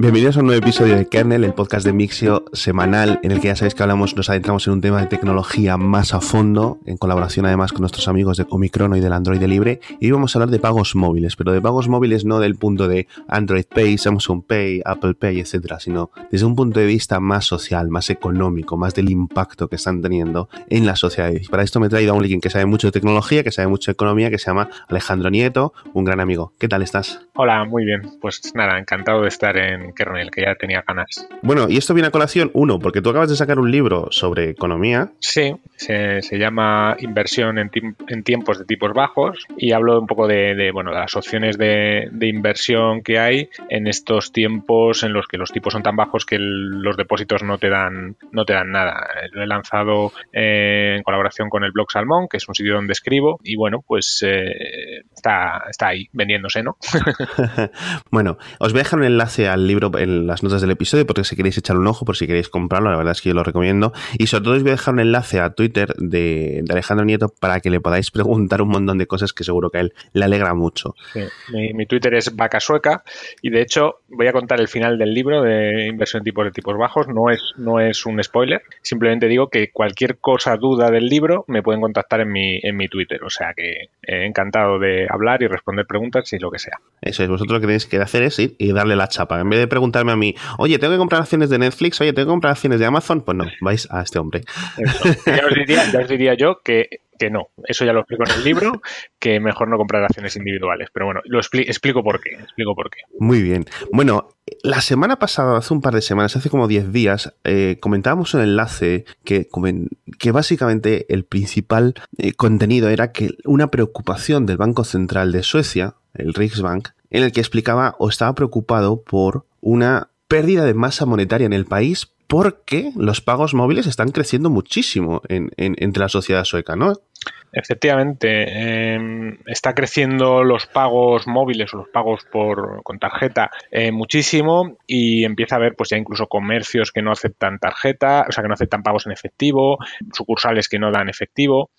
Bienvenidos a un nuevo episodio de Kernel, el podcast de Mixio semanal, en el que ya sabéis que hablamos, nos adentramos en un tema de tecnología más a fondo, en colaboración además con nuestros amigos de Omicron y del Android Libre. Y hoy vamos a hablar de pagos móviles, pero de pagos móviles no del punto de Android Pay, Samsung Pay, Apple Pay, etcétera, sino desde un punto de vista más social, más económico, más del impacto que están teniendo en la sociedad. Y para esto me he traído a un alguien que sabe mucho de tecnología, que sabe mucho de economía, que se llama Alejandro Nieto, un gran amigo. ¿Qué tal estás? Hola, muy bien. Pues nada, encantado de estar en Kernel, que ya tenía ganas. Bueno, y esto viene a colación, uno, porque tú acabas de sacar un libro sobre economía. Sí, se, llama Inversión en, tiempos de tipos bajos y hablo un poco de, bueno, de las opciones de, inversión que hay en estos tiempos en los que los tipos son tan bajos que los depósitos no te dan, no te dan nada. Lo he lanzado eh, en colaboración con el blog Salmón, que es un sitio donde escribo, y bueno, pues eh, está, está ahí vendiéndose, ¿no? bueno, os voy a dejar un enlace al libro en las notas del episodio, porque si queréis echar un ojo, por si queréis comprarlo, la verdad es que yo lo recomiendo. Y sobre todo os voy a dejar un enlace a Twitter de, Alejandro Nieto para que le podáis preguntar un montón de cosas que seguro que a él le alegra mucho. mi, Twitter es vaca sueca y de hecho voy a contar el final del libro de inversión en tipos de tipos bajos. No es, no es un spoiler, simplemente digo que cualquier cosa, duda del libro, me pueden contactar en mi, en mi Twitter. O sea que he encantado de hablar y responder preguntas y lo que sea. Eso es, vosotros lo que tenéis que hacer es ir y darle la chapa. En vez de preguntarme a mí, oye, tengo que comprar acciones de Netflix, oye, tengo que comprar acciones de Amazon, pues no, vais a este hombre. Ya, os diría, yo que que no. Eso ya lo explico en el libro, que mejor no comprar acciones individuales. Pero bueno, lo explico por qué. Explico por qué. Muy bien. Bueno, la semana pasada, hace un par de semanas, hace como 10 días, eh, comentábamos un enlace que, que básicamente el principal eh, contenido era que una preocupación del Banco Central de Suecia, el Riksbank, en el que explicaba o estaba preocupado por una pérdida de masa monetaria en el país porque los pagos móviles están creciendo muchísimo en, entre la sociedad sueca, ¿no? Efectivamente, em, está creciendo los pagos móviles o los pagos por, con tarjeta eh, muchísimo y empieza a haber pues ya incluso comercios que no aceptan tarjeta, o sea que no aceptan pagos en efectivo, sucursales que no dan efectivo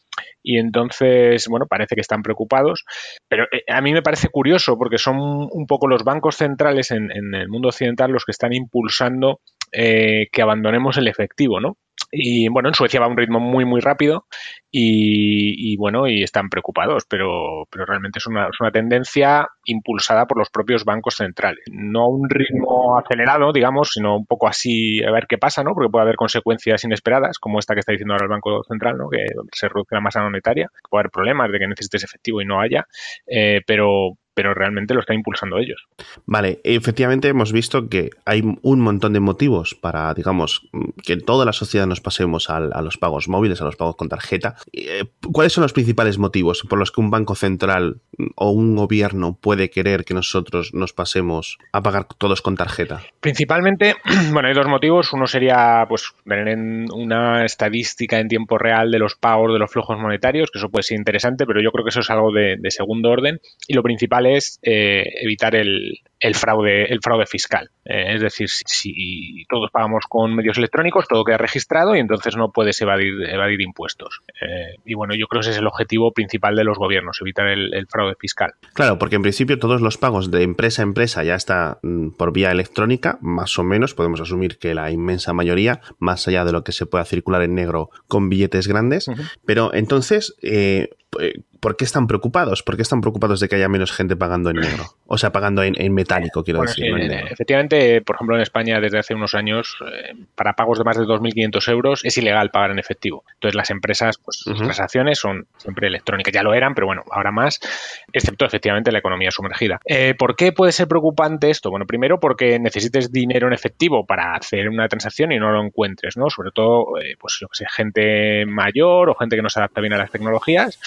y entonces, bueno, parece que están preocupados, pero eh, a mí me parece curioso porque son un poco los bancos centrales en, el mundo occidental los que están impulsando eh, que abandonemos el efectivo, ¿no? Y bueno, en Suecia va a un ritmo muy, muy rápido y, bueno, y están preocupados, pero, pero realmente es una, es una, tendencia impulsada por los propios bancos centrales. No a un ritmo acelerado, digamos, sino un poco así a ver qué pasa, ¿no? Porque puede haber consecuencias inesperadas, como esta que está diciendo ahora el Banco Central, ¿no? Que se reduce la masa monetaria, puede haber problemas de que necesites efectivo y no haya, eh, pero, pero realmente lo están impulsando ellos. Vale, efectivamente hemos visto que hay un montón de motivos para, digamos, que toda la sociedad nos pasemos a, los pagos móviles, a los pagos con tarjeta. Eh, ¿Cuáles son los principales motivos por los que un banco central o un gobierno puede querer que nosotros nos pasemos a pagar todos con tarjeta? Principalmente, bueno, hay dos motivos. Uno sería, pues, tener una estadística en tiempo real de los pagos de los flujos monetarios, que eso puede ser interesante, pero yo creo que eso es algo de segundo orden. Y lo principal es eh, evitar el, el fraude, el fraude fiscal. Eh, es decir, si, todos pagamos con medios electrónicos, todo queda registrado y entonces no puedes evadir, evadir impuestos. Eh, y bueno, yo creo que ese es el objetivo principal de los gobiernos, evitar el, fraude fiscal. Claro, porque en principio todos los pagos de empresa a empresa ya está mm, por vía electrónica, más o menos, podemos asumir que la inmensa mayoría, más allá de lo que se pueda circular en negro con billetes grandes. Pero entonces, eh, ¿por qué están preocupados? ¿Por qué están preocupados de que haya menos gente pagando en negro? O sea, pagando en, en metálico, quiero decir. efectivamente, por ejemplo, en España desde hace unos años, eh, para pagos de más de 2.500 euros es ilegal pagar en efectivo. Entonces las empresas, pues sus transacciones son siempre electrónicas. Ya lo eran, pero bueno, ahora más, excepto efectivamente la economía sumergida. Eh, ¿Por qué puede ser preocupante esto? Bueno, primero porque necesites dinero en efectivo para hacer una transacción y no lo encuentres, ¿no? Sobre todo, eh, pues lo que sé, gente mayor o gente que no se adapta bien a las tecnologías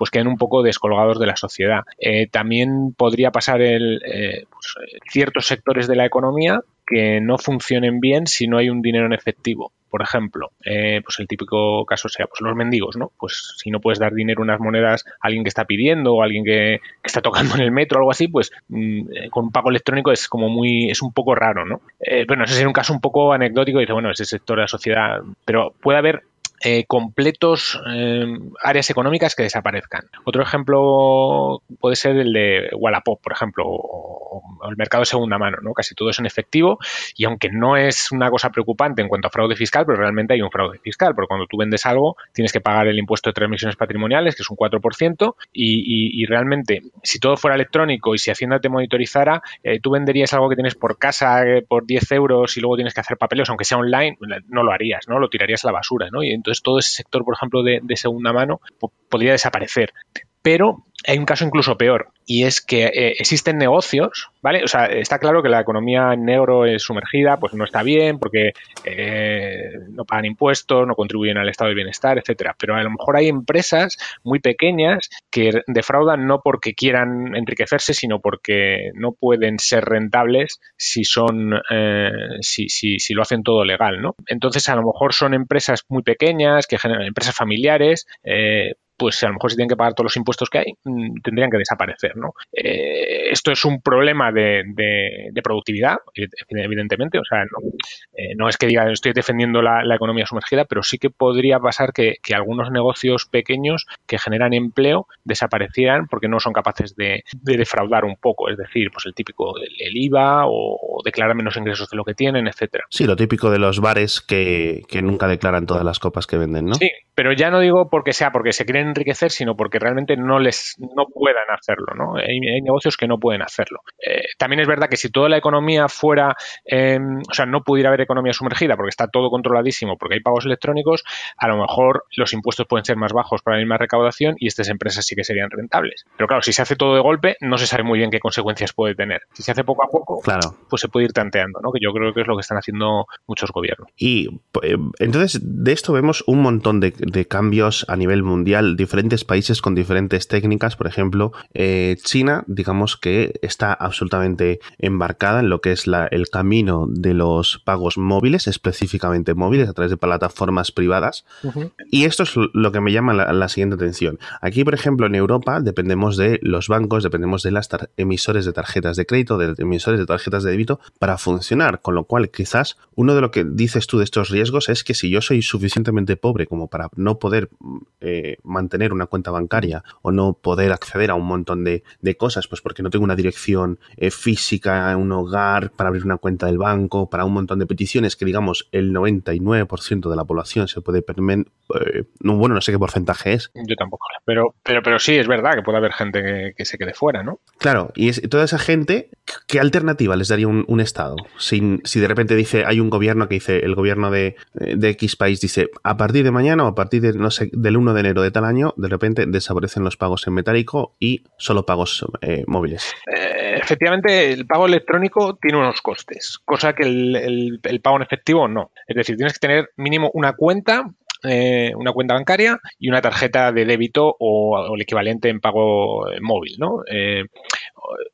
pues queden un poco descolgados de la sociedad. Eh, también podría pasar el, eh, pues, ciertos sectores de la economía que no funcionen bien si no hay un dinero en efectivo. Por ejemplo, eh, pues el típico caso sea pues los mendigos, ¿no? Pues si no puedes dar dinero unas monedas a alguien que está pidiendo o a alguien que, está tocando en el metro o algo así, pues mm, con un pago electrónico es como muy, es un poco raro, ¿no? bueno, ese es un caso un poco anecdótico, dice, bueno, ese sector de la sociedad, pero puede haber eh, completos eh, áreas económicas que desaparezcan. Otro ejemplo puede ser el de Wallapop, por ejemplo, o, el mercado de segunda mano, ¿no? Casi todo es en efectivo y aunque no es una cosa preocupante en cuanto a fraude fiscal, pero realmente hay un fraude fiscal, porque cuando tú vendes algo tienes que pagar el impuesto de transmisiones patrimoniales, que es un 4%, y, y, realmente si todo fuera electrónico y si Hacienda te monitorizara, eh, tú venderías algo que tienes por casa eh, por 10 euros y luego tienes que hacer papeles, aunque sea online, no lo harías, ¿no? Lo tirarías a la basura, ¿no? Y entonces todo ese sector, por ejemplo, de, de segunda mano podría desaparecer. Pero hay un caso incluso peor y es que eh, existen negocios, ¿vale? O sea, está claro que la economía en negro es sumergida, pues no está bien porque eh, no pagan impuestos, no contribuyen al estado de bienestar, etcétera. Pero a lo mejor hay empresas muy pequeñas que defraudan no porque quieran enriquecerse, sino porque no pueden ser rentables si son, eh, si, si, si lo hacen todo legal, ¿no? Entonces a lo mejor son empresas muy pequeñas que generan empresas familiares pues a lo mejor si tienen que pagar todos los impuestos que hay, mm, tendrían que desaparecer, ¿no? Eh, esto es un problema de, productividad, evidentemente, o sea, eh, no, es que diga estoy defendiendo la, economía sumergida, pero sí que podría pasar que, algunos negocios pequeños que generan empleo desaparecieran porque no son capaces de, defraudar un poco, es decir, pues el típico, el, IVA o, declarar menos ingresos de lo que tienen, etcétera. Sí, lo típico de los bares que, que nunca declaran todas las copas que venden, ¿no? Sí, pero ya no digo porque sea porque se quieren enriquecer, sino porque realmente no les no puedan hacerlo, ¿no? Hay, negocios que no pueden hacerlo. Eh, también es verdad que si toda la economía fuera, em, o sea, no pudiera haber economía sumergida porque está todo controladísimo, porque hay pagos electrónicos, a lo mejor los impuestos pueden ser más bajos para la misma recaudación y estas empresas sí que serían rentables. Pero claro, si se hace todo de golpe, no se sabe muy bien qué consecuencias puede tener. Si se hace poco a poco, claro. pues se puede ir tanteando, ¿no? Que yo creo que es lo que están haciendo muchos gobiernos. Y eh, entonces de esto vemos un montón de de cambios a nivel mundial, diferentes países con diferentes técnicas, por ejemplo, eh, China, digamos que está absolutamente embarcada en lo que es la, el camino de los pagos móviles, específicamente móviles, a través de plataformas privadas. Y esto es lo que me llama la, siguiente atención. Aquí, por ejemplo, en Europa dependemos de los bancos, dependemos de las emisores de tarjetas de crédito, de emisores de tarjetas de débito para funcionar, con lo cual quizás uno de lo que dices tú de estos riesgos es que si yo soy suficientemente pobre como para no poder eh, mantener una cuenta bancaria o no poder acceder a un montón de, cosas, pues porque no tengo una dirección eh, física, un hogar para abrir una cuenta del banco, para un montón de peticiones que digamos el 99% de la población se puede permitir, eh, bueno, no sé qué porcentaje es. Yo tampoco, pero, pero, pero sí, es verdad que puede haber gente que, se quede fuera, ¿no? Claro, y toda esa gente, ¿qué alternativa les daría un, Estado? Sin, si de repente dice, hay un gobierno que dice, el gobierno de, de X país dice, a partir de mañana o a partir no sé, del 1 de enero de tal año, de repente desaparecen los pagos en metálico y solo pagos eh, móviles. Eh, efectivamente, el pago electrónico tiene unos costes, cosa que el, pago en efectivo no. Es decir, tienes que tener mínimo una cuenta eh, una cuenta bancaria y una tarjeta de débito o, el equivalente en pago móvil, ¿no?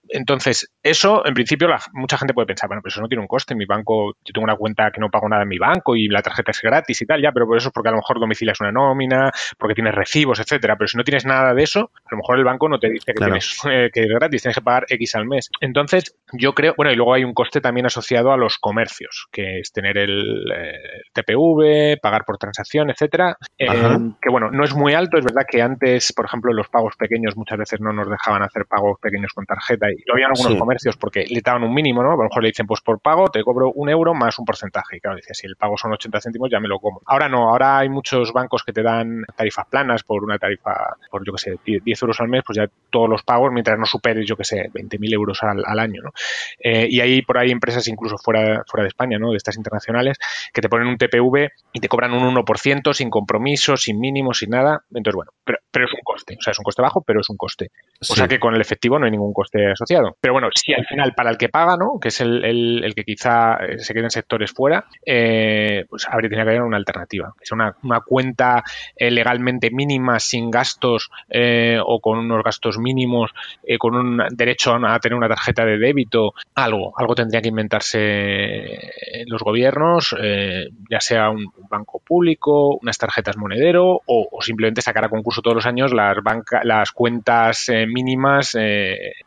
Entonces, eso, en principio, la, mucha gente puede pensar, bueno, pero eso no tiene un coste. En mi banco, yo tengo una cuenta que no pago nada en mi banco y la tarjeta es gratis y tal, ya, pero por eso es porque a lo mejor domicilias una nómina, porque tienes recibos, etcétera. Pero si no tienes nada de eso, a lo mejor el banco no te dice que, tienes, eh, que es gratis, tienes que pagar X al mes. Entonces, yo creo, bueno, y luego hay un coste también asociado a los comercios, que es tener el, eh, TPV, pagar por transacción, etcétera. Eh, que bueno, no es muy alto, es verdad que antes, por ejemplo, los pagos pequeños muchas veces no nos dejaban hacer pagos pequeños con tarjeta y lo habían algunos comercios porque le daban un mínimo, ¿no? A lo mejor le dicen, pues por pago te cobro un euro más un porcentaje. Y claro, dice, si el pago son 80 céntimos, ya me lo como. Ahora no, ahora hay muchos bancos que te dan tarifas planas por una tarifa, por yo que sé, 10 euros al mes, pues ya todos los pagos, mientras no superes, yo que sé, 20.000 euros al, año, ¿no? Eh, y hay por ahí empresas incluso fuera, fuera de España, ¿no? De estas internacionales, que te ponen un TPV y te cobran un 1% sin compromiso, sin mínimo, sin nada. Entonces, bueno, pero, pero es un coste. O sea, es un coste bajo, pero es un coste. O sea que con el efectivo no hay ningún coste asociado. Pero bueno, si al final para el que paga, ¿no? Que es el, el, que quizá eh, se quede en sectores fuera, eh, pues habría que haber una alternativa. Que sea una, una cuenta eh, legalmente mínima, sin gastos o con unos gastos mínimos, con un derecho a tener una tarjeta de débito, algo. Algo tendría que inventarse los gobiernos, ya sea un banco público, unas tarjetas monedero o, o, simplemente sacar a concurso todos los años las, banca, las cuentas mínimas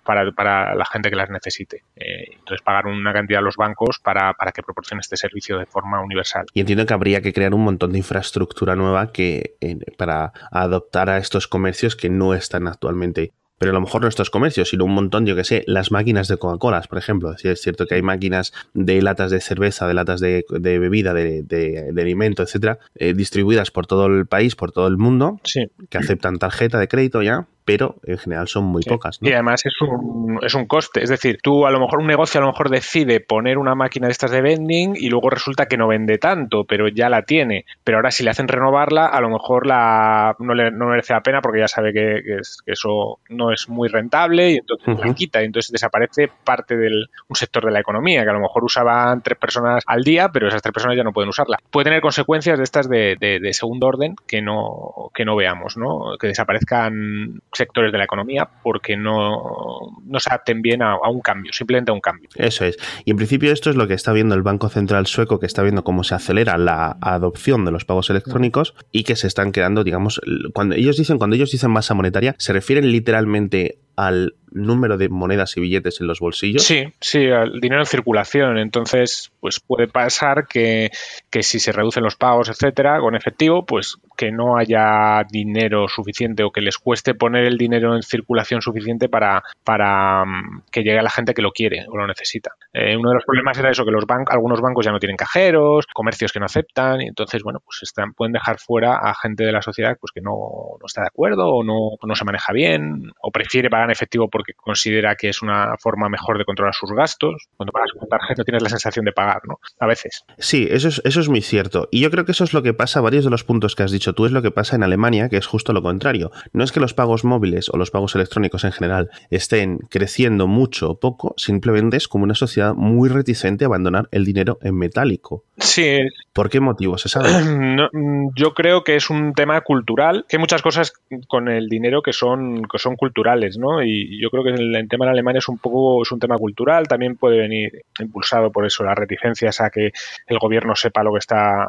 para, para la gente que las necesite. Eh, entonces, pagar una cantidad a los bancos para, que proporcione este servicio de forma universal. Y entiendo que habría que crear un montón de infraestructura nueva que para adoptar a estos comercios que no están actualmente pero a lo mejor no estos comercios, sino un montón, yo que sé, las máquinas de Coca-Cola, por ejemplo. Es cierto que hay máquinas de latas de cerveza, de latas de, bebida, de, alimento, etcétera, eh, distribuidas por todo el país, por todo el mundo, que aceptan tarjeta de crédito ya, pero en general son muy pocas. Y además es un, es un coste. Es decir, tú a lo mejor un negocio a lo mejor decide poner una máquina de estas de vending y luego resulta que no vende tanto, pero ya la tiene. Pero ahora si le hacen renovarla, a lo mejor la no, le, no merece la pena porque ya sabe que, eso no es muy rentable y entonces la quita. Y entonces desaparece parte del un sector de la economía que a lo mejor usaban tres personas al día, pero esas tres personas ya no pueden usarla. Puede tener consecuencias de estas de, de, segundo orden que no, que no veamos, ¿no? Que desaparezcan sectores de la economía porque no, no se adapten bien a, un cambio, simplemente a un cambio. Eso es. Y en principio esto es lo que está viendo el Banco Central sueco, que está viendo cómo se acelera la adopción de los pagos electrónicos y que se están quedando, digamos, cuando ellos dicen, cuando ellos dicen masa monetaria, se refieren literalmente al número de monedas y billetes en los bolsillos. Sí, sí, al dinero en circulación. Entonces, pues puede pasar que, que si se reducen los pagos, etcétera, con efectivo, pues que no haya dinero suficiente o que les cueste poner el dinero en circulación suficiente para, para mm, que llegue a la gente que lo quiere o lo necesita. Eh, uno de los problemas era eso, que los bancos, algunos bancos ya no tienen cajeros, comercios que no aceptan, y entonces, bueno, pues están, pueden dejar fuera a gente de la sociedad pues que no, no está de acuerdo o no, no se maneja bien o prefiere pagar en efectivo porque considera que es una forma mejor de controlar sus gastos. Cuando pagas con tarjeta tienes la sensación de pagar, ¿no? A veces. Sí, eso es, eso es muy cierto. Y yo creo que eso es lo que pasa, varios de los puntos que has dicho tú es lo que pasa en Alemania, que es justo lo contrario. No es que los pagos móviles o los pagos electrónicos en general estén creciendo mucho o poco, simplemente es como una sociedad muy reticente a abandonar el dinero en metálico. Sí. ¿Por qué motivo se sabe? yo creo que es un tema cultural, que hay muchas cosas con el dinero que son, que son culturales, ¿no? Y yo creo que el, tema en Alemania es un poco, es un tema cultural, también puede venir impulsado por eso, las reticencias a que el gobierno sepa lo que está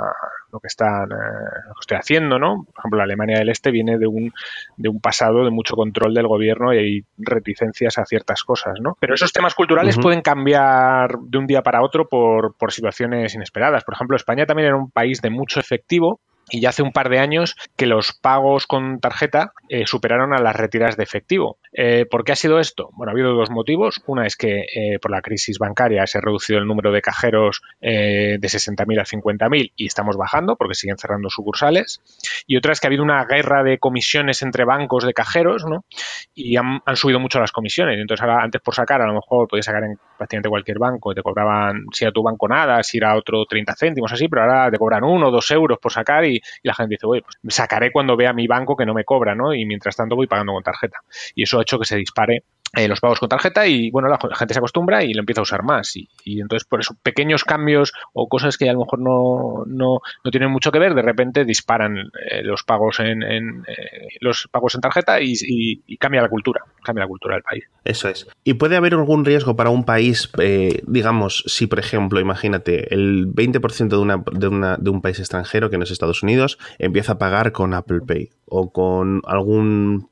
lo que están eh, estoy haciendo, ¿no? Por ejemplo, la Alemania del Este viene de un, de un pasado de mucho control del gobierno y hay reticencias a ciertas cosas, ¿no? Pero esos temas culturales pueden cambiar de un día para otro por, por situaciones inesperadas. Por ejemplo, España también era un país de mucho efectivo y ya hace un par de años que los pagos con tarjeta eh, superaron a las retiras de efectivo. Eh, ¿Por qué ha sido esto? Bueno, ha habido dos motivos. Una es que eh, por la crisis bancaria se ha reducido el número de cajeros de 60.000 a 50.000 y estamos bajando porque siguen cerrando sucursales. Y otra es que ha habido una guerra de comisiones entre bancos de cajeros ¿no? y han, subido mucho las comisiones. Entonces, ahora, antes por sacar, a lo mejor podías sacar en prácticamente cualquier banco, te cobraban, si era tu banco nada, si era otro 30 céntimos así, pero ahora te cobran uno dos euros por sacar y y, la gente dice, oye, pues sacaré cuando vea mi banco que no me cobra, ¿no? Y mientras tanto voy pagando con tarjeta. Y eso ha hecho que se dispare eh, los pagos con tarjeta y bueno, la gente se acostumbra y lo empieza a usar más. Y, entonces por eso pequeños cambios o cosas que a lo mejor no, no, no tienen mucho que ver, de repente disparan eh, los pagos en, eh, los pagos en tarjeta y, y, cambia la cultura, cambia la cultura del país. Eso es. ¿Y puede haber algún riesgo para un país, digamos, si por ejemplo, imagínate, el 20% de, una, de, una, de un país extranjero, que no es Estados Unidos, empieza a pagar con Apple Pay o con algún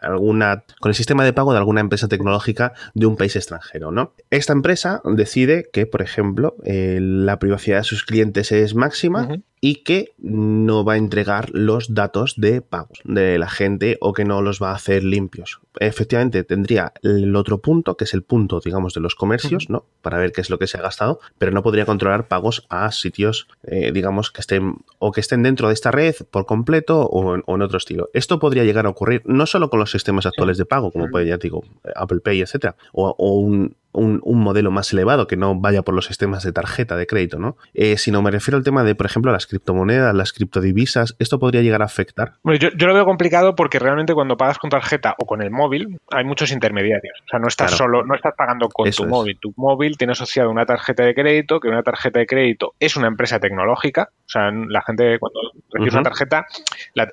alguna con el sistema de pago de alguna empresa tecnológica de un país extranjero, ¿no? Esta empresa decide que, por ejemplo, eh, la privacidad de sus clientes es máxima y que no va a entregar los datos de pagos de la gente o que no los va a hacer limpios. Efectivamente, tendría el otro punto, que es el punto, digamos, de los comercios, ¿no? Para ver qué es lo que se ha gastado, pero no podría controlar pagos a sitios, eh, digamos, que estén o que estén dentro de esta red por completo o en, otro estilo. Esto podría llegar a ocurrir no solo con los sistemas actuales de pago, como puede, ya digo, Apple Pay, etcétera, o un, un, modelo más elevado que no vaya por los sistemas de tarjeta de crédito, ¿no? Eh, sino me refiero al tema de, por ejemplo, las criptomonedas, las criptodivisas. ¿Esto podría llegar a afectar? Bueno, yo, lo veo complicado porque realmente cuando pagas con tarjeta o con el móvil hay muchos intermediarios. O sea, no estás solo, no estás pagando con tu móvil. Tu móvil tiene asociado una tarjeta de crédito, que una tarjeta de crédito es una empresa tecnológica. O sea, la gente cuando recibes una tarjeta,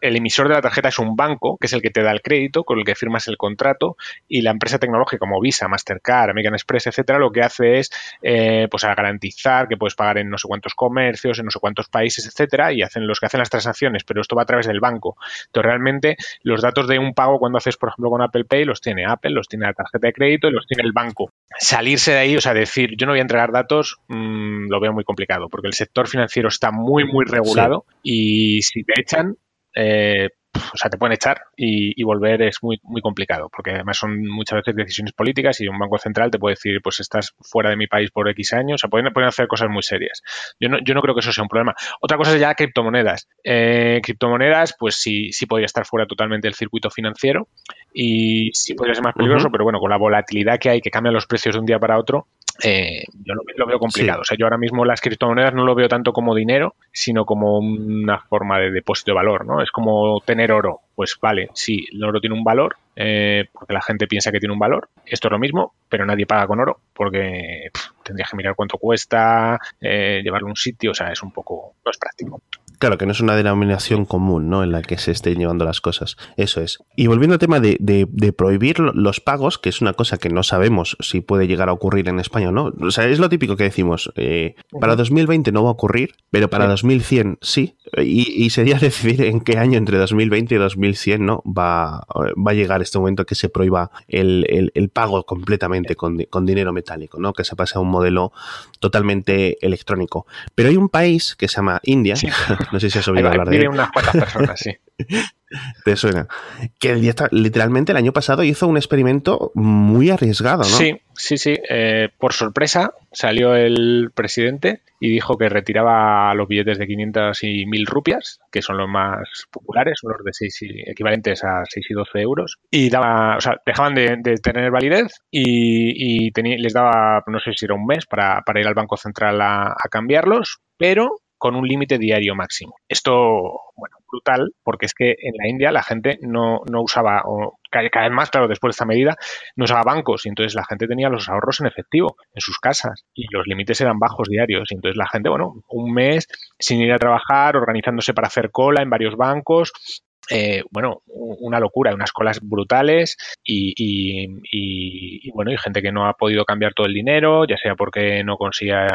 el emisor de la tarjeta es un banco, que es el que te da el crédito, con el que firmas el contrato, y la empresa tecnológica como Visa, Mastercard, American Express, etcétera, lo que hace es eh, pues a garantizar que puedes pagar en no sé cuántos comercios, en no sé cuántos países, etcétera, y hacen los que hacen las transacciones, pero esto va a través del banco. Entonces, realmente, los datos de un pago cuando haces, por ejemplo, con Apple Pay, los tiene Apple, los tiene la tarjeta de crédito y los tiene el banco. Salirse de ahí, o sea, decir, yo no voy a entregar datos, mm, lo veo muy complicado, porque el sector financiero está muy, muy regulado y si te echan, eh, o sea, te pueden echar y, volver es muy, muy complicado, porque además son muchas veces decisiones políticas y un banco central te puede decir, pues estás fuera de mi país por X años, o sea, pueden, pueden hacer cosas muy serias. Yo no, yo no creo que eso sea un problema. Otra cosa es ya criptomonedas. Eh, criptomonedas, pues sí, sí podría estar fuera totalmente del circuito financiero y sí podría ser más peligroso, pero bueno, con la volatilidad que hay, que cambian los precios de un día para otro, eh, yo lo, veo complicado. O sea, yo ahora mismo las criptomonedas no lo veo tanto como dinero, sino como una forma de depósito de valor, ¿no? Es como tener oro. Pues vale, sí, el oro tiene un valor, eh, porque la gente piensa que tiene un valor. Esto es lo mismo, pero nadie paga con oro, porque tendrías que mirar cuánto cuesta, eh, llevarlo a un sitio, o sea, es un poco, no es práctico. Claro, que no es una denominación común, ¿no? En la que se estén llevando las cosas. Eso es. Y volviendo al tema de, prohibir los pagos, que es una cosa que no sabemos si puede llegar a ocurrir en España o no. O sea, es lo típico que decimos. Eh, para 2020 no va a ocurrir, pero para 2100 sí. Y, sería decidir en qué año entre 2020 y 2100 no va, va a llegar este momento que se prohíba el, pago completamente con, dinero metálico, ¿no? Que se pase a un modelo totalmente electrónico. Pero hay un país que se llama India. No sé si has oído hablar de él. unas cuantas personas, sí. Te suena. Que literalmente el año pasado hizo un experimento muy arriesgado, ¿no? Sí, sí, sí. Eh, por sorpresa salió el presidente y dijo que retiraba los billetes de 500 y 1000 rupias, que son los más populares, son los de 6 equivalentes a 6 y 12 euros, y daba, o sea, dejaban de, tener validez y, les daba, no sé si era un mes para, ir al Banco Central a cambiarlos, pero con un límite diario máximo. Esto, bueno, brutal, porque es que en la India la gente no, no usaba, o cada, vez más, claro, después de esta medida, no usaba bancos y entonces la gente tenía los ahorros en efectivo en sus casas y los límites eran bajos diarios y entonces la gente, bueno, un mes sin ir a trabajar, organizándose para hacer cola en varios bancos, eh, bueno, una locura, unas colas brutales y, bueno, hay gente que no ha podido cambiar todo el dinero, ya sea porque no conseguía,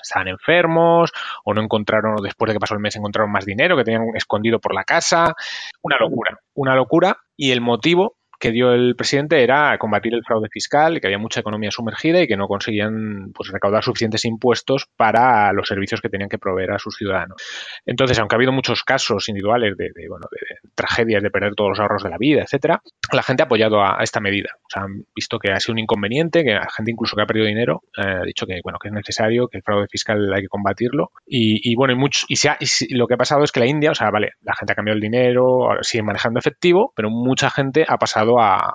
estaban enfermos o no encontraron, después de que pasó el mes, encontraron más dinero que tenían escondido por la casa. Una locura, una locura. Y el motivo que dio el presidente era combatir el fraude fiscal, que había mucha economía sumergida y que no conseguían pues, recaudar suficientes impuestos para los servicios que tenían que proveer a sus ciudadanos. Entonces, aunque ha habido muchos casos individuales de, bueno, de tragedias, de perder todos los ahorros de la vida, etcétera, la gente ha apoyado a, esta medida. O han visto que ha sido un inconveniente, que la gente incluso que ha perdido dinero eh, ha dicho que bueno que es necesario, que el fraude fiscal hay que combatirlo. Y, bueno, y, mucho, y, y lo que ha pasado es que la India, o sea, vale, la gente ha cambiado el dinero, sigue manejando efectivo, pero mucha gente ha pasado a,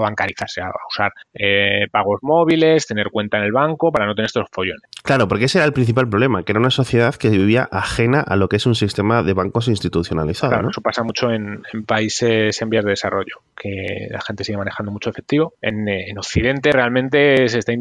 bancarizarse, a usar eh, pagos móviles, tener cuenta en el banco para no tener estos follones. Claro, porque ese era el principal problema, que era una sociedad que vivía ajena a lo que es un sistema de bancos institucionalizado. Claro, eso pasa mucho en, países en vías de desarrollo, que la gente sigue manejando mucho efectivo. En, Occidente realmente se está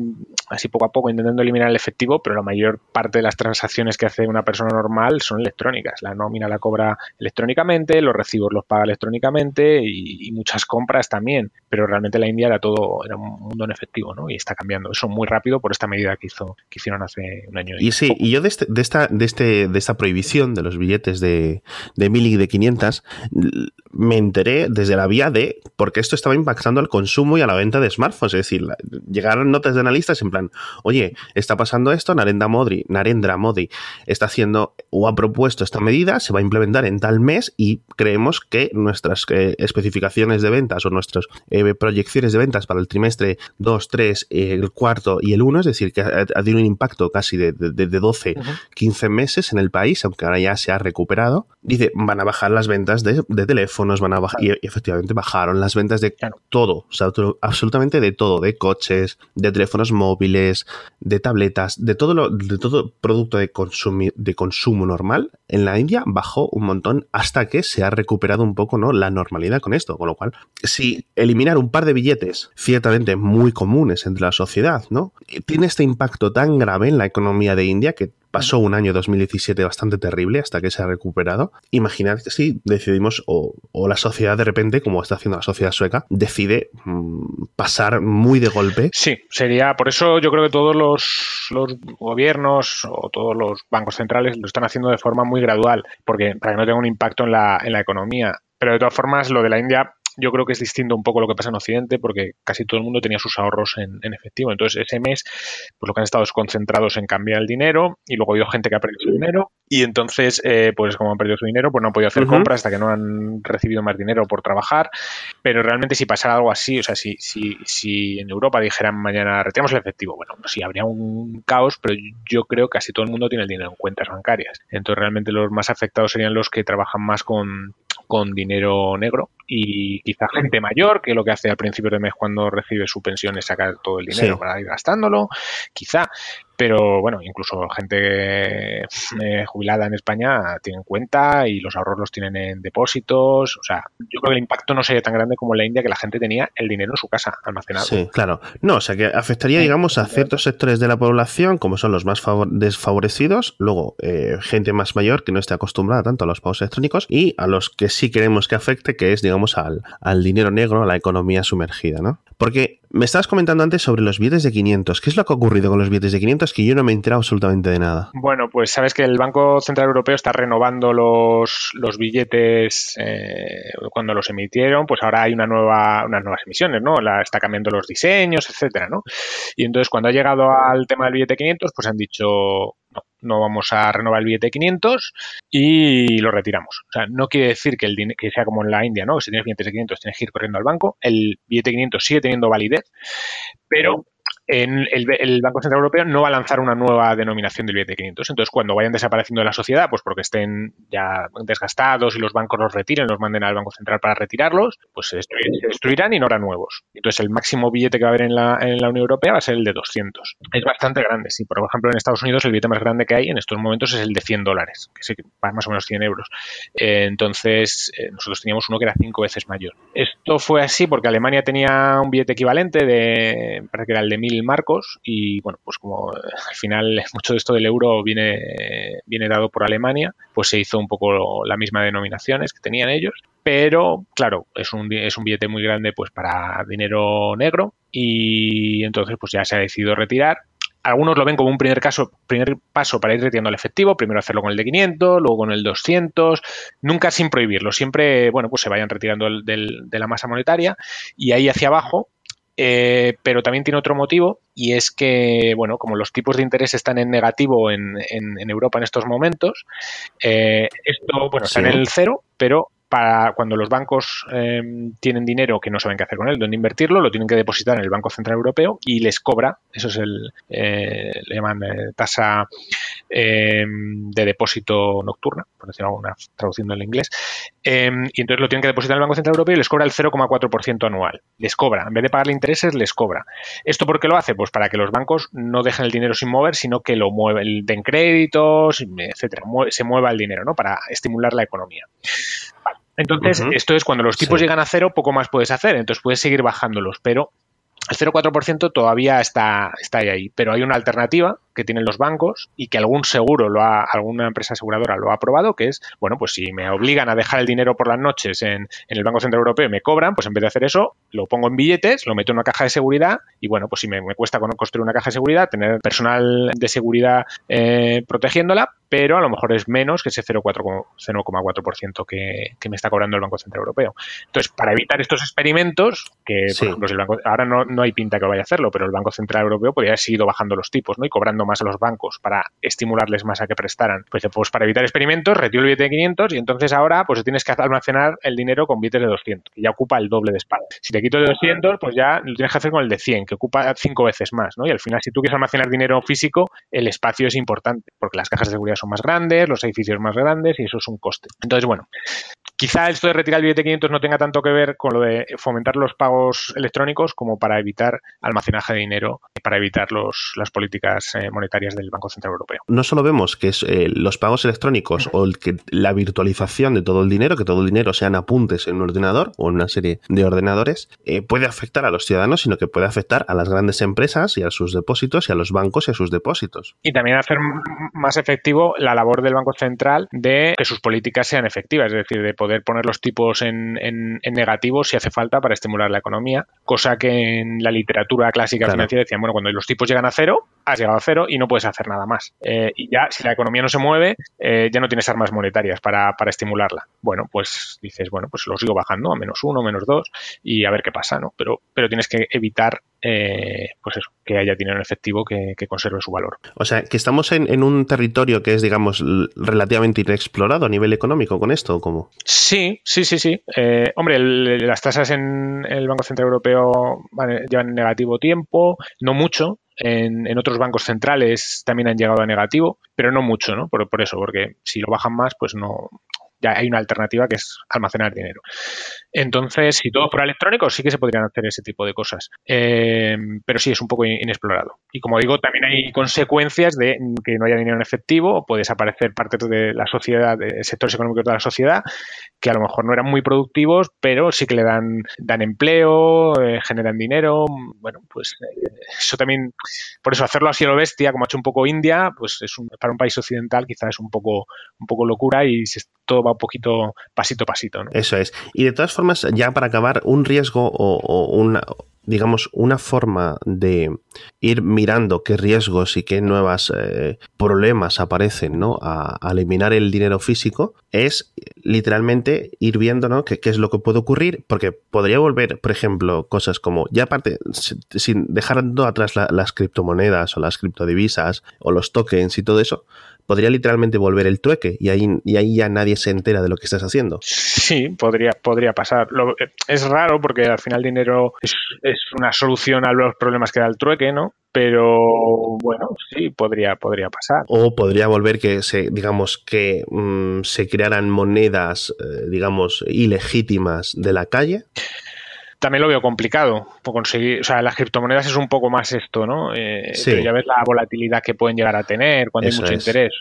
así poco a poco intentando eliminar el efectivo, pero la mayor parte de las transacciones que hace una persona normal son electrónicas. La nómina la cobra electrónicamente, los recibos los paga electrónicamente y, y muchas compras también, pero realmente la India era todo, era un mundo en efectivo, ¿no? Y está cambiando eso muy rápido por esta medida que hizo, que hicieron hace un año. Y, sí, y yo de, este, de, esta, de, este, de esta prohibición de los billetes de, de mil y de 500, me enteré desde la vía de porque esto estaba impactando al consumo y a la venta de smartphones. Es decir, llegaron notas de analistas en plan, oye, está pasando esto, Narendra Modi, Narendra Modi está haciendo o ha propuesto esta medida, se va a implementar en tal mes y creemos que nuestras eh, especificaciones de ventas o nuestras eh, proyecciones de ventas para el trimestre 2, 3, el cuarto y el 1, es decir, que ha, tenido un impacto casi de, de, 12, 15 meses en el país, aunque ahora ya se ha recuperado. Dice, van a bajar las ventas de, teléfonos, van a bajar, y efectivamente bajaron las ventas de todo, o sea, absolutamente de todo, de coches, de teléfonos móviles, de tabletas, de todo, lo, de todo producto de, de consumo normal, en la India bajó un montón hasta que se ha recuperado un poco ¿no? la normalidad con esto, con lo cual si eliminar un par de billetes, ciertamente muy comunes entre la sociedad, ¿no? Tiene este impacto tan grave la economía de India que pasó un año 2017 bastante terrible hasta que se ha recuperado. Imaginad si decidimos, o, la sociedad de repente, como está haciendo la sociedad sueca, decide mm, pasar muy de golpe. Sí, sería, por eso yo creo que todos los, los, gobiernos o todos los bancos centrales lo están haciendo de forma muy gradual, porque para que no tenga un impacto en la, en la economía. Pero de todas formas, lo de la India yo creo que es distinto un poco lo que pasa en Occidente porque casi todo el mundo tenía sus ahorros en, efectivo. Entonces, ese mes, pues lo que han estado es concentrados en cambiar el dinero y luego ha habido gente que ha perdido su dinero y entonces, eh, pues como han perdido su dinero, pues no han podido hacer compras hasta que no han recibido más dinero por trabajar. Pero realmente si pasara algo así, o sea, si, si, si en Europa dijeran mañana retiramos el efectivo, bueno, sí habría un caos, pero yo creo que casi todo el mundo tiene el dinero en cuentas bancarias. Entonces, realmente los más afectados serían los que trabajan más con, con dinero negro y quizá gente mayor que lo que hace al principio de mes cuando recibe su pensión es sacar todo el dinero para ir gastándolo, quizá, pero bueno, incluso gente eh, jubilada en España tiene en cuenta y los ahorros los tienen en depósitos, o sea, yo creo que el impacto no sería tan grande como en la India que la gente tenía el dinero en su casa almacenado. Sí, claro. No, o sea, que afectaría, digamos, a ciertos sectores de la población, como son los más desfavorecidos, luego eh, gente más mayor que no esté acostumbrada tanto a los pagos electrónicos y a los que sí queremos que afecte, que es, digamos, al, al dinero negro, a la economía sumergida, ¿no? Porque me estabas comentando antes sobre los billetes de 500. ¿Qué es lo que ha ocurrido con los billetes de 500? Que yo no me he enterado absolutamente de nada. Bueno, pues sabes que el Banco Central Europeo está renovando los, los billetes eh, cuando los emitieron, pues ahora hay una nueva, unas nuevas emisiones, ¿no? La, está cambiando los diseños, etcétera, ¿no? Y entonces cuando ha llegado al tema del billete 500, pues han dicho, no, vamos a renovar el billete 500 y lo retiramos. O sea, no quiere decir que, el que sea como en la India, ¿no? Que si tienes billetes de 500 tienes que ir corriendo al banco. El billete 500 sigue teniendo validez, pero en el, Banco Central Europeo no va a lanzar una nueva denominación del billete 500. Entonces, cuando vayan desapareciendo de la sociedad, pues porque estén ya desgastados y los bancos los retiren, los manden al Banco Central para retirarlos, pues se, destruirán y no habrá nuevos. Entonces, el máximo billete que va a haber en la, en la Unión Europea va a ser el de 200. Es bastante grande, sí. Por ejemplo, en Estados Unidos el billete más grande que hay en estos momentos es el de 100 dólares, que sí, más o menos 100 euros. Eh, entonces, eh, nosotros teníamos uno que era cinco veces mayor. Esto fue así porque Alemania tenía un billete equivalente de, parece que era el de 1000 marcos y bueno, pues como al final mucho de esto del euro viene, viene dado por Alemania, pues se hizo un poco la misma denominaciones que tenían ellos, pero claro, es un, es un billete muy grande pues para dinero negro y entonces pues ya se ha decidido retirar. Algunos lo ven como un primer, caso, primer paso para ir retirando el efectivo, primero hacerlo con el de 500, luego con el 200, nunca sin prohibirlo, siempre, bueno, pues se vayan retirando de la masa monetaria y ahí hacia abajo eh, pero también tiene otro motivo y es que, bueno, como los tipos de interés están en negativo en, en, Europa en estos momentos, eh, esto, bueno, está en el cero, pero para cuando los bancos em, tienen dinero que no saben qué hacer con él, dónde invertirlo, lo tienen que depositar en el Banco Central Europeo y les cobra, eso es el, eh, le llaman eh, tasa em, de depósito nocturna, por decirlo alguna traduciendo en inglés, em, y entonces lo tienen que depositar en el Banco Central Europeo y les cobra el 0,4% anual. Les cobra, en vez de pagarle intereses, les cobra. ¿Esto por qué lo hace? Pues para que los bancos no dejen el dinero sin mover, sino que lo mueven, den créditos, etcétera, se mueva el dinero, ¿no? Para estimular la economía. Entonces, esto es cuando los tipos llegan a cero, poco más puedes hacer, entonces puedes seguir bajándolos, pero el 0,4% todavía está, está ahí, pero hay una alternativa que tienen los bancos y que algún seguro, lo ha, alguna empresa aseguradora lo ha aprobado, que es, bueno, pues si me obligan a dejar el dinero por las noches en, en, el Banco Central Europeo y me cobran, pues en vez de hacer eso, lo pongo en billetes, lo meto en una caja de seguridad y bueno, pues si me, me cuesta construir una caja de seguridad, tener personal de seguridad eh, protegiéndola, pero a lo mejor es menos que ese 0,4% que, que me está cobrando el Banco Central Europeo. Entonces, para evitar estos experimentos, que por ejemplo, el banco, ahora no, no hay pinta que vaya a hacerlo, pero el Banco Central Europeo podría haber seguido bajando los tipos ¿no? y cobrando más a los bancos para estimularles más a que prestaran. Pues, pues para evitar experimentos, retiro el billete de 500 y entonces ahora pues tienes que almacenar el dinero con billetes de 200, que ya ocupa el doble de espalda. Si te quito de 200, pues ya lo tienes que hacer con el de 100, que ocupa cinco veces más, ¿no? Y al final, si tú quieres almacenar dinero físico, el espacio es importante, porque las cajas de seguridad son más grandes, los edificios más grandes y eso es un coste. Entonces, bueno, Quizá esto de retirar el billete 500 no tenga tanto que ver con lo de fomentar los pagos electrónicos como para evitar almacenaje de dinero, para evitar los, las políticas eh, monetarias del Banco Central Europeo. No solo vemos que es, eh, los pagos electrónicos o el que, la virtualización de todo el dinero, que todo el dinero sean apuntes en un ordenador o en una serie de ordenadores, eh, puede afectar a los ciudadanos, sino que puede afectar a las grandes empresas y a sus depósitos y a los bancos y a sus depósitos. Y también hacer más efectivo la labor del Banco Central de que sus políticas sean efectivas, es decir, de poder poner los tipos en, en, negativo si hace falta para estimular la economía, cosa que en la literatura clásica financiera decían, bueno, cuando los tipos llegan a cero, has llegado a cero y no puedes hacer nada más. Eh, y ya, si la economía no se mueve, eh, ya no tienes armas monetarias para, para, estimularla. Bueno, pues dices, bueno, pues lo sigo bajando a menos uno, menos dos y a ver qué pasa, ¿no? Pero, pero tienes que evitar eh, pues eso, que haya dinero en efectivo que, conserve su valor. O sea, que estamos en, un territorio que es, digamos, relativamente inexplorado a nivel económico con esto, ¿o cómo? Sí, sí, sí, sí. Hombre, las tasas en el Banco Central Europeo llevan negativo tiempo, no mucho, en, en, otros bancos centrales también han llegado a negativo, pero no mucho, ¿no? Por, por, eso, porque si lo bajan más, pues no, ya hay una alternativa que es almacenar dinero. Entonces, si todo fuera electrónico, sí que se podrían hacer ese tipo de cosas. Eh, pero sí, es un poco inexplorado. Y como digo, también hay consecuencias de que no haya dinero en efectivo, puede desaparecer parte de la sociedad, de sectores económicos de la sociedad, que a lo mejor no eran muy productivos, pero sí que le dan, dan empleo, eh, generan dinero. Bueno, pues eh, eso también, por eso hacerlo así a lo bestia, como ha hecho un poco India, pues es para un país occidental quizás es un poco, un poco locura y todo va poquito pasito a pasito. ¿no? Eso es. Y de todas formas, ya para acabar, un riesgo o, una digamos, una forma de ir mirando qué riesgos y qué nuevos eh, problemas aparecen, ¿no? A, eliminar el dinero físico es literalmente ir viendo, ¿no? Qué, es lo que puede ocurrir, porque podría volver, por ejemplo, cosas como, ya aparte, sin dejar atrás las criptomonedas o las criptodivisas o los tokens y todo eso, podría literalmente volver el trueque y ahí, y ahí ya nadie se entera de lo que estás haciendo. Sí, podría, podría pasar. es raro porque al final el dinero es, una solución a los problemas que da el trueque, ¿no? pero bueno, sí, podría, podría pasar. O podría volver que se, digamos, que mm, se crearan monedas, eh, digamos, ilegítimas de la calle también lo veo complicado conseguir, o sea, las criptomonedas es un poco más esto, ¿no? Eh, ya ves la volatilidad que pueden llegar a tener cuando hay mucho interés.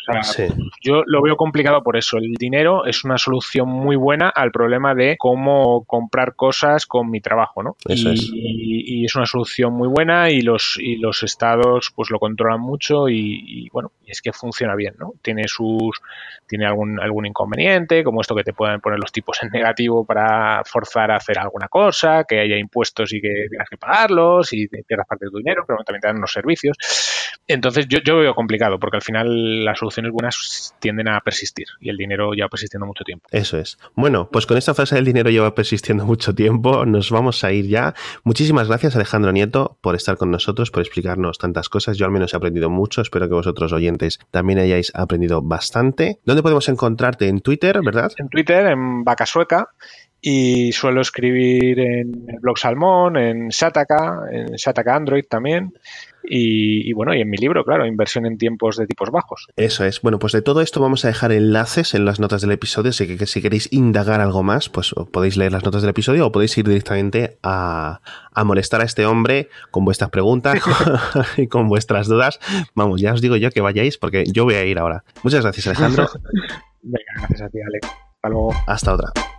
Yo lo veo complicado por eso. El dinero es una solución muy buena al problema de cómo comprar cosas con mi trabajo, ¿no? y, es. y, es. una solución muy buena y los y los estados pues lo controlan mucho y, bueno, es que funciona bien, ¿no? Tiene sus tiene algún algún inconveniente, como esto que te pueden poner los tipos en negativo para forzar a hacer alguna cosa que haya impuestos y que tengas que pagarlos y pierdas parte de tu dinero, pero también te dan unos servicios. Entonces yo, yo veo complicado porque al final las soluciones buenas tienden a persistir y el dinero lleva persistiendo mucho tiempo. Eso es. Bueno, pues con esta frase del dinero lleva persistiendo mucho tiempo, nos vamos a ir ya. Muchísimas gracias Alejandro Nieto por estar con nosotros, por explicarnos tantas cosas. Yo al menos he aprendido mucho, espero que vosotros oyentes también hayáis aprendido bastante. ¿Dónde podemos encontrarte? En Twitter, ¿verdad? En Twitter, en Vaca Sueca y suelo escribir en el blog Salmón, en Shataka, en Shataka Android también. Y, bueno, y en mi libro, claro, Inversión en tiempos de tipos bajos. Eso es. Bueno, pues de todo esto vamos a dejar enlaces en las notas del episodio, así que, si queréis indagar algo más, pues podéis leer las notas del episodio o podéis ir directamente a, a molestar a este hombre con vuestras preguntas y con vuestras dudas. Vamos, ya os digo yo que vayáis porque yo voy a ir ahora. Muchas gracias, Alejandro. Venga, gracias a ti, Alex. Hasta luego. Hasta otra.